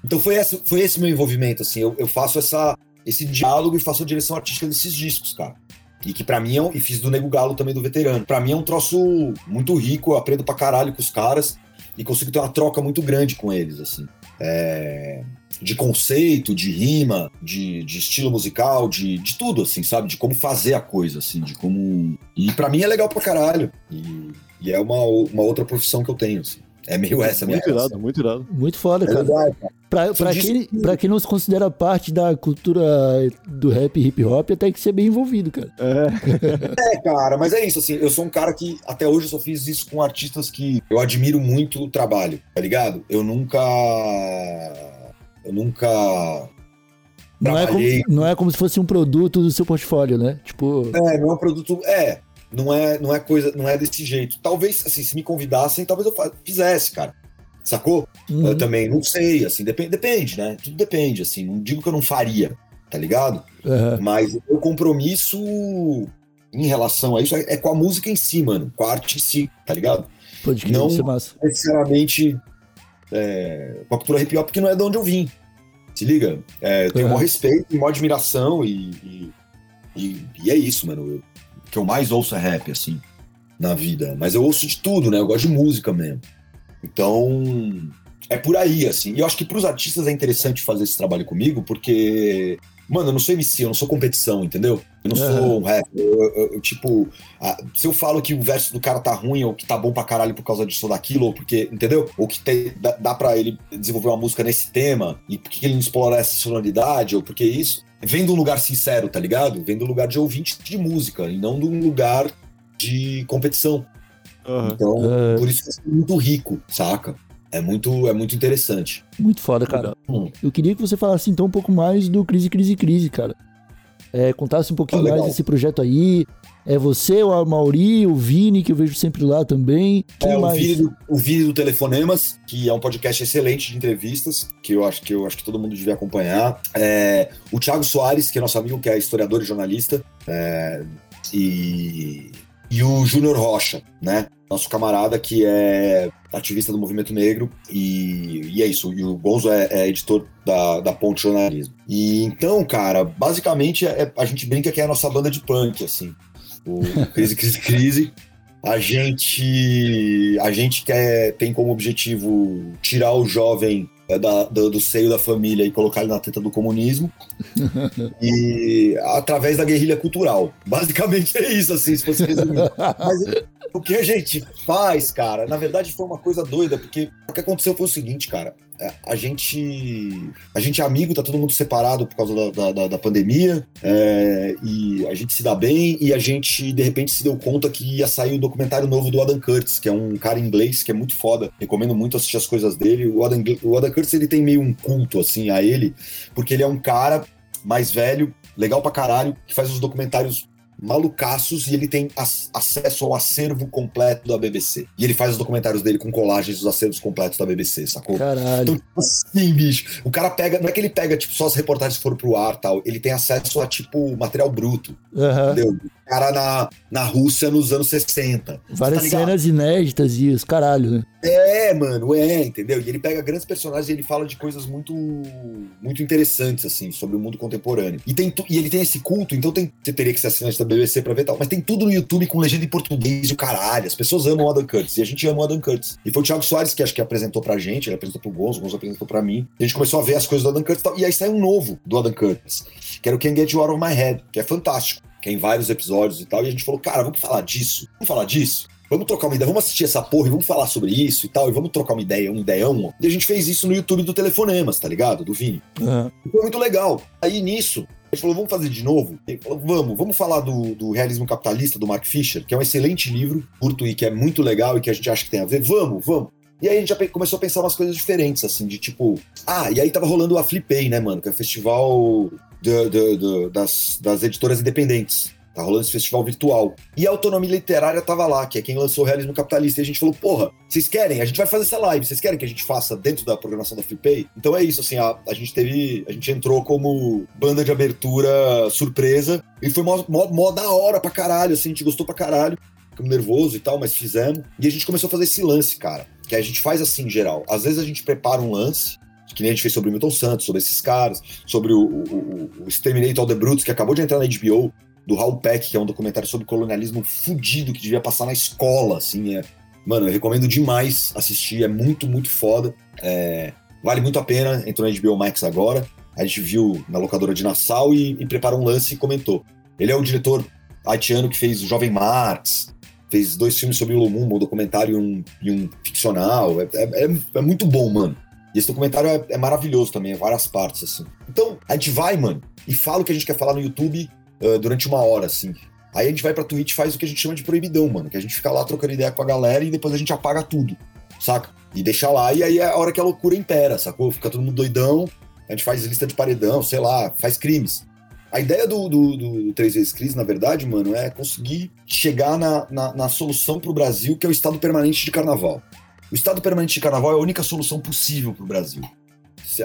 Então foi esse, foi esse meu envolvimento, assim, eu, eu faço essa, esse diálogo e faço a direção artística desses discos, cara. E que pra mim é um, e fiz do Nego Galo também do veterano. Pra mim é um troço muito rico, eu aprendo pra caralho com os caras e consigo ter uma troca muito grande com eles, assim. É, de conceito, de rima, de, de estilo musical, de, de tudo, assim, sabe? De como fazer a coisa, assim, de como. E pra mim é legal pra caralho. E, e é uma, uma outra profissão que eu tenho, assim. É meio essa minha Muito irado, muito irado. Muito foda, É cara. verdade, cara. Pra, pra, diz quem, que- pra quem não se considera parte da cultura do rap e hip hop, tem que ser bem envolvido, cara. É, É, cara, mas é isso, assim, eu sou um cara que até hoje eu só fiz isso com artistas que eu admiro muito o trabalho, tá ligado? Eu nunca. Eu nunca Não é, como, não é como se fosse um produto do seu portfólio, né? Tipo, É, não é um produto. É, não é, não é coisa, não é desse jeito. Talvez, assim, se me convidassem, talvez eu fizesse, cara. Sacou? uhum, Eu também não sei, assim, depende, depende, né? Tudo depende, assim. Não digo que eu não faria, tá ligado? aham, Mas o compromisso em relação a isso é, é com a música em si, mano. Com a arte em si, tá ligado? pode crer, não- é necessariamente é, com a cultura hip hop, que não é de onde eu vim. Se liga? É, eu tenho Uhum. um maior respeito, uma admiração e, e, e- e é isso, mano. Eu- que eu mais ouço é rap, assim, na vida. Mas eu ouço de tudo, né? Eu gosto de música mesmo. Então, é por aí, assim. E eu acho que pros artistas é interessante fazer esse trabalho comigo, porque, mano, eu não sou MC, eu não sou competição, entendeu? Eu não Uhum. sou um rap. Eu, eu- eu, tipo, se eu falo que o verso do cara tá ruim ou que tá bom pra caralho por causa disso ou daquilo, ou porque, entendeu? Ou que tem, dá, dá pra ele desenvolver uma música nesse tema, e por que ele não explora essa sonoridade, ou porque isso. Vem de um lugar sincero, tá ligado? Vem do lugar de ouvinte de música, e não de um lugar de competição. Aham. Então, É. por isso que é muito rico, saca? É muito, é muito interessante. Muito foda, cara. Hum. Eu queria que você falasse então um pouco mais do Crise, Crise, Crise, cara. É, contasse um pouquinho Ah, mais desse projeto aí. É você, o Mauri, o Vini, que eu vejo sempre lá também. Quem É, o mais? Vini, do, o Vini do Telefonemas, que é um podcast excelente de entrevistas, que eu acho que eu acho que todo mundo devia acompanhar. É, o Thiago Soares, que é nosso amigo, que é historiador e jornalista. É, e, e o Júnior Rocha, né? Nosso camarada que é ativista do movimento negro. E, e é isso. E o Gonzo é, é editor da, da Ponte Jornalismo. E então, cara, basicamente é- a gente brinca que é a nossa banda de punk, assim. O Crise, Crise, Crise. A gente, a gente quer, tem como objetivo tirar o jovem é, da- do, do seio da família e colocar ele na teta do comunismo e através da guerrilha cultural. Basicamente é isso, assim, se fosse resumir. Mas o que a gente faz, cara, na verdade foi uma coisa doida, porque o que aconteceu foi o seguinte, cara. É, A gente, a gente é amigo, tá todo mundo separado por causa da, da- da- pandemia, é, e a gente se dá bem, e a gente de repente se deu conta que ia sair o documentário novo do Adam Curtis, que é um cara inglês que é muito foda. Recomendo muito assistir as coisas dele. O Adam, o Adam Curtis ele tem meio um culto assim a ele, porque ele é um cara mais velho, legal pra caralho, que faz os documentários malucaços e ele tem ac- acesso ao acervo completo da BBC. E ele faz os documentários dele com colagens dos acervos completos da BBC, sacou? Caralho. Então, tipo assim, bicho, o cara pega, não é que ele pega, tipo, só as reportagens que foram pro ar tal, ele tem acesso a, tipo, material bruto, Aham. entendeu? O cara na, na Rússia nos anos 60. Várias tá cenas inéditas e os caralho, né? É, mano, é, entendeu? E ele pega grandes personagens e ele fala de coisas muito muito interessantes, assim, sobre o mundo contemporâneo. E, tem e ele tem esse culto, então tem, você teria que ser assinante da BBC pra ver tal, mas tem tudo no YouTube com legenda em português e o caralho. As pessoas amam o Adam Curtis e a gente ama o Adam Curtis. E foi o Thiago Soares que acho que apresentou pra gente, ele apresentou pro Gonzo, o Gonzo apresentou pra mim. E a gente começou a ver as coisas do Adam Curtis e tal. E aí saiu um novo do Adam Curtis, que era o Can't Get You Out of My Head, que é fantástico, que é em vários episódios e tal. E a gente falou, cara, vamos falar disso? Vamos falar disso? Vamos trocar uma ideia, vamos assistir essa porra e vamos falar sobre isso e tal, e vamos trocar uma ideia, um ideião. E a gente fez isso no YouTube do Telefonemas, tá ligado? Do Vini. E Foi muito legal. Aí nisso, falou, vamos fazer de novo? Ele falou, vamos, vamos falar do, do Realismo Capitalista, do Mark Fisher, que é um excelente livro, curto e que é muito legal e que a gente acha que tem a ver. Vamos, vamos. E aí a gente já começou a pensar umas coisas diferentes, assim, de tipo. Ah, e aí tava rolando a Flipei, né, mano? Que é o festival do- do- do- das, das editoras independentes. Tá rolando esse festival virtual. E a Autonomia Literária tava lá, que é quem lançou o Realismo Capitalista. E a gente falou, porra, vocês querem? A gente vai fazer essa live. Vocês querem que a gente faça dentro da programação da Flipei? Então é isso, assim, a, a gente teve. A gente entrou como banda de abertura surpresa. E foi mó, mó, mó da hora pra caralho, assim, a gente gostou pra caralho. Ficamos nervoso e tal, mas fizemos. E a gente começou a fazer esse lance, cara. Que a gente faz assim em geral. Às vezes a gente prepara um lance, que nem a gente fez sobre o Milton Santos, sobre esses caras, sobre o, o, o- All the Brutes, que acabou de entrar na HBO, do Raul Peck, que é um documentário sobre colonialismo fudido, que devia passar na escola, assim, é. Mano, eu recomendo demais assistir, é muito, muito foda. É, vale muito a pena, entrou na HBO Max agora. A gente viu na locadora de Nassau e, e preparou um lance e comentou. Ele é o diretor haitiano que fez o Jovem Marx, fez dois filmes sobre o Lumumba, um documentário e um, e um ficcional. É, é- é- é muito bom, mano. E esse documentário é, é maravilhoso também, é várias partes, assim. Então, a gente vai, mano, e fala o que a gente quer falar no YouTube ah, durante uma hora, assim. Aí a gente vai pra Twitch e faz o que a gente chama de proibidão, mano. Que a gente fica lá trocando ideia com a galera e depois a gente apaga tudo, saca? E deixa lá, e aí é a hora que a loucura impera, sacou? Fica todo mundo doidão, a gente faz lista de paredão, sei lá, faz crimes. A ideia do, do, do, Três Vezes Crise, na verdade, mano, é conseguir chegar na, na, na solução pro Brasil, que é o estado permanente de carnaval. O estado permanente de carnaval é a única solução possível pro Brasil.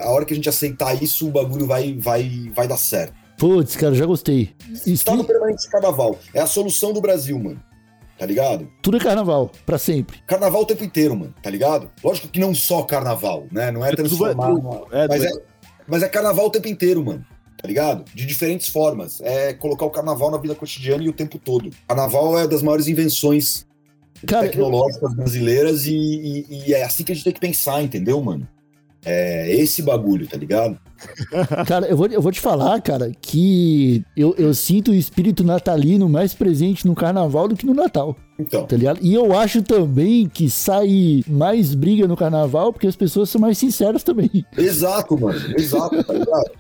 A hora que a gente aceitar isso, o bagulho vai, vai, vai dar certo. Putz, cara, já gostei. Estado permanente de carnaval é a solução do Brasil, mano. Tá ligado? tudo é carnaval, pra sempre. Carnaval o tempo inteiro, mano, tá ligado? Lógico que não só carnaval, né? Não é, É tudo- transformar. numa- é, mas, tudo- é, mas é carnaval o tempo inteiro, mano. Tá ligado? De diferentes formas. É colocar o carnaval na vida cotidiana e o tempo todo. Carnaval é das maiores invenções Cara, eu- tecnológicas brasileiras e, e- e é assim que a gente tem que pensar, entendeu, mano? É esse bagulho, tá ligado? Cara, eu vou, eu vou te falar, cara, que eu, eu sinto o espírito natalino mais presente no carnaval do que no Natal, Então. tá ligado? E eu acho também que sai mais briga no carnaval porque as pessoas são mais sinceras também. Exato, mano. Exato, tá ligado?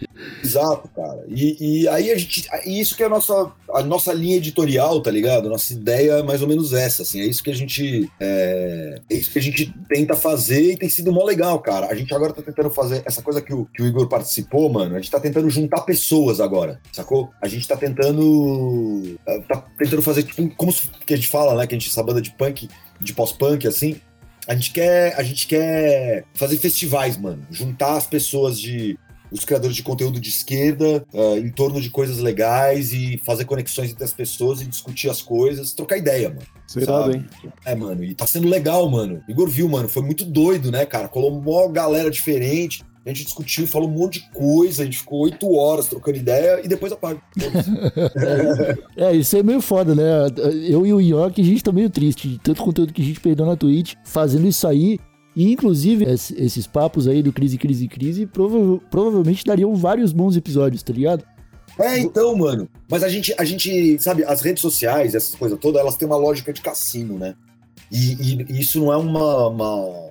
Exato, cara. E, e aí a gente. e Isso que é a nossa, a nossa linha editorial, tá ligado? Nossa ideia é mais ou menos essa, assim. É isso que a gente. É, é isso que a gente tenta fazer e tem sido mó legal, cara. A gente agora tá tentando fazer essa coisa que o, que o Igor participou, mano. A gente tá tentando juntar pessoas agora, sacou? A gente tá tentando. Tá tentando fazer, tipo, como se- que a gente fala, né? Que a gente, essa banda de punk, de pós-punk, assim. A gente quer, a gente quer fazer festivais, mano. Juntar as pessoas de os criadores de conteúdo de esquerda ah, em torno de coisas legais e fazer conexões entre as pessoas e discutir as coisas, trocar ideia, mano. É sabe? hein? É, mano, e tá sendo legal, mano. Igor viu, mano, foi muito doido, né, cara? Colou uma galera diferente. A gente discutiu, falou um monte de coisa, a gente ficou oito horas trocando ideia e depois apaga. É, isso é meio foda, né? Eu e o York, a gente tá meio triste de tanto conteúdo que a gente perdeu na Twitch fazendo isso aí. E, inclusive, es- esses papos aí do Crise, Crise, Crise prova- provavelmente dariam vários bons episódios, tá ligado? É, então, mano. Mas a gente, a gente, sabe, as redes sociais, essas coisas todas, elas têm uma lógica de cassino, né? E, e- e isso não é uma, uma-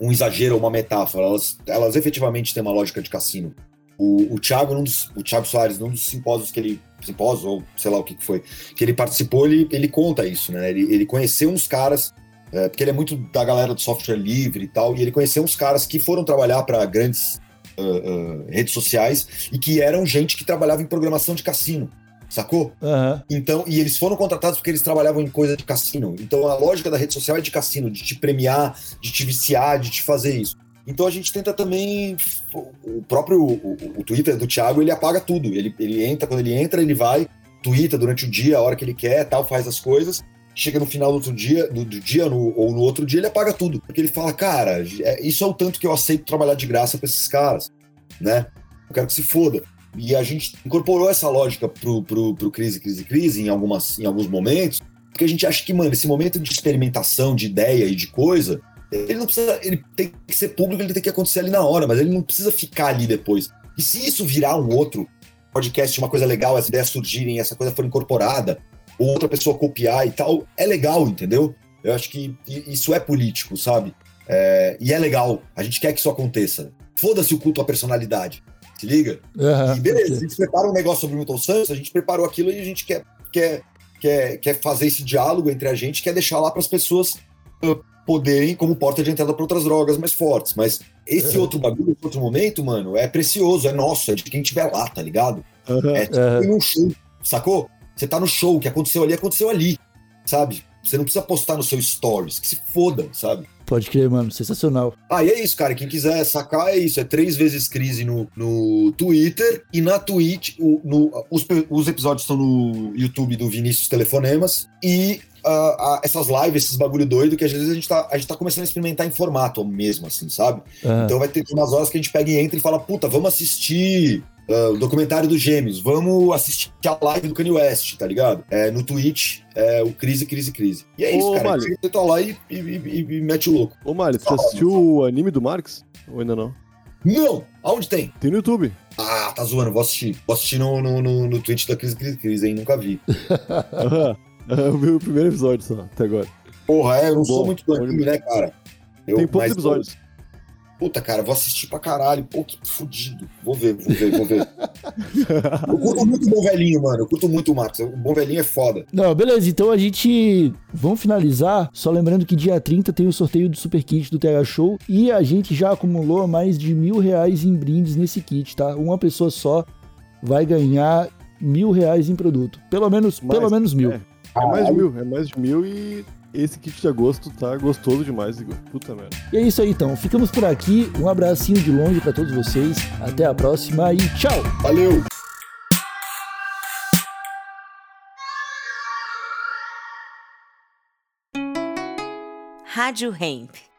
um exagero ou uma metáfora. Elas, elas efetivamente têm uma lógica de cassino. O, o Thiago, num dos, o Thiago Soares, num dos simpósios que ele. Simpósio, ou sei lá o que, que foi, que ele participou, ele, ele conta isso, né? Ele, ele conheceu uns caras, é, porque ele é muito da galera do software livre e tal, e ele conheceu uns caras que foram trabalhar para grandes ah, ah, redes sociais e que eram gente que trabalhava em programação de cassino, sacou? Aham. Então, e eles foram contratados porque eles trabalhavam em coisa de cassino. Então a lógica da rede social é de cassino, de te premiar, de te viciar, de te fazer isso. Então a gente tenta também. O próprio o, o Twitter do Thiago, ele apaga tudo. Ele, ele entra, quando ele entra, ele vai, twitta durante o dia, a hora que ele quer, tal, faz as coisas. Chega no final do outro dia, do, do dia no- ou no outro dia, ele apaga tudo. Porque ele fala, cara, é- isso é o tanto que eu aceito trabalhar de graça pra esses caras, né? Eu quero que se foda. E a gente incorporou essa lógica pro, pro, pro crise, crise, crise em, algumas, em alguns momentos, porque a gente acha que, mano, esse momento de experimentação, de ideia e de coisa, ele não precisa. Ele tem que ser público, ele tem que acontecer ali na hora, mas ele não precisa ficar ali depois. E se isso virar um outro podcast, uma coisa legal, as ideias surgirem, essa coisa for incorporada, ou outra pessoa copiar e tal, é legal, entendeu? Eu acho que isso é político, sabe? É, e é legal. A gente quer que isso aconteça. Foda-se o culto à personalidade. Se liga? Aham. E beleza, a gente prepara um negócio sobre o Milton Santos, a gente preparou aquilo e a gente quer, quer, quer, quer fazer esse diálogo entre a gente, quer deixar lá para as pessoas uh, poderem, como porta de entrada para outras drogas mais fortes. Mas esse outro bagulho, esse outro momento, mano, é precioso, é nosso, é de quem estiver lá, tá ligado? Aham. É tipo num show, sacou? Você tá no show, o que aconteceu ali, aconteceu ali, sabe? Você não precisa postar no seu stories, que se foda, sabe? Pode crer, mano. Sensacional. Ah, e é isso, cara. Quem quiser sacar é isso. É três vezes crise no, no Twitter e na Twitch. O, no, os, os episódios estão no YouTube do Vinícius Telefonemas. E ah, ah, essas lives, esses bagulho doido, que às vezes a gente, tá, a gente tá começando a experimentar em formato mesmo, assim, sabe? Aham. Então vai ter umas horas que a gente pega e entra e fala, puta, vamos assistir ah, o documentário dos Gêmeos, vamos assistir a live do Kanye West, tá ligado? É, no Twitch, é o Crise, Crise, Crise. E é isso, Ô, cara. Você tá lá e, e, e- e mete o louco. Ô, Mari, você assistiu o anime do Marx? Ou ainda não? Não! Aonde tem? Tem no YouTube. Ah, tá zoando, vou assistir. Vou assistir no, no, no, no Twitch da Crise, Crise, Crise, hein? Nunca vi. Aham. Eu vi o primeiro episódio só, até agora. Porra, é, eu não sou Bom, muito do anime, né, cara? Eu, Tem poucos mas, episódios. Puta, cara, vou assistir pra caralho. Pô, que fudido. Vou ver, vou ver, vou ver. eu curto muito o Bom Velhinho, mano. Eu curto muito o Marcos. O Bom Velhinho é foda. Não, beleza, então a gente. Vamos finalizar. Só lembrando que dia 30 tem o sorteio do Super Kit do TH Show e a gente já acumulou mais de mil reais em brindes nesse kit, tá? Uma pessoa só vai ganhar mil reais em produto. Pelo menos, Mais, pelo menos mil. É, é mais de mil, é mais de mil e esse kit de agosto tá gostoso demais, Igor. Puta merda. E é isso aí então. Ficamos por aqui. Um abracinho de longe pra todos vocês. Até a próxima e tchau! Valeu! Rádio Hemp.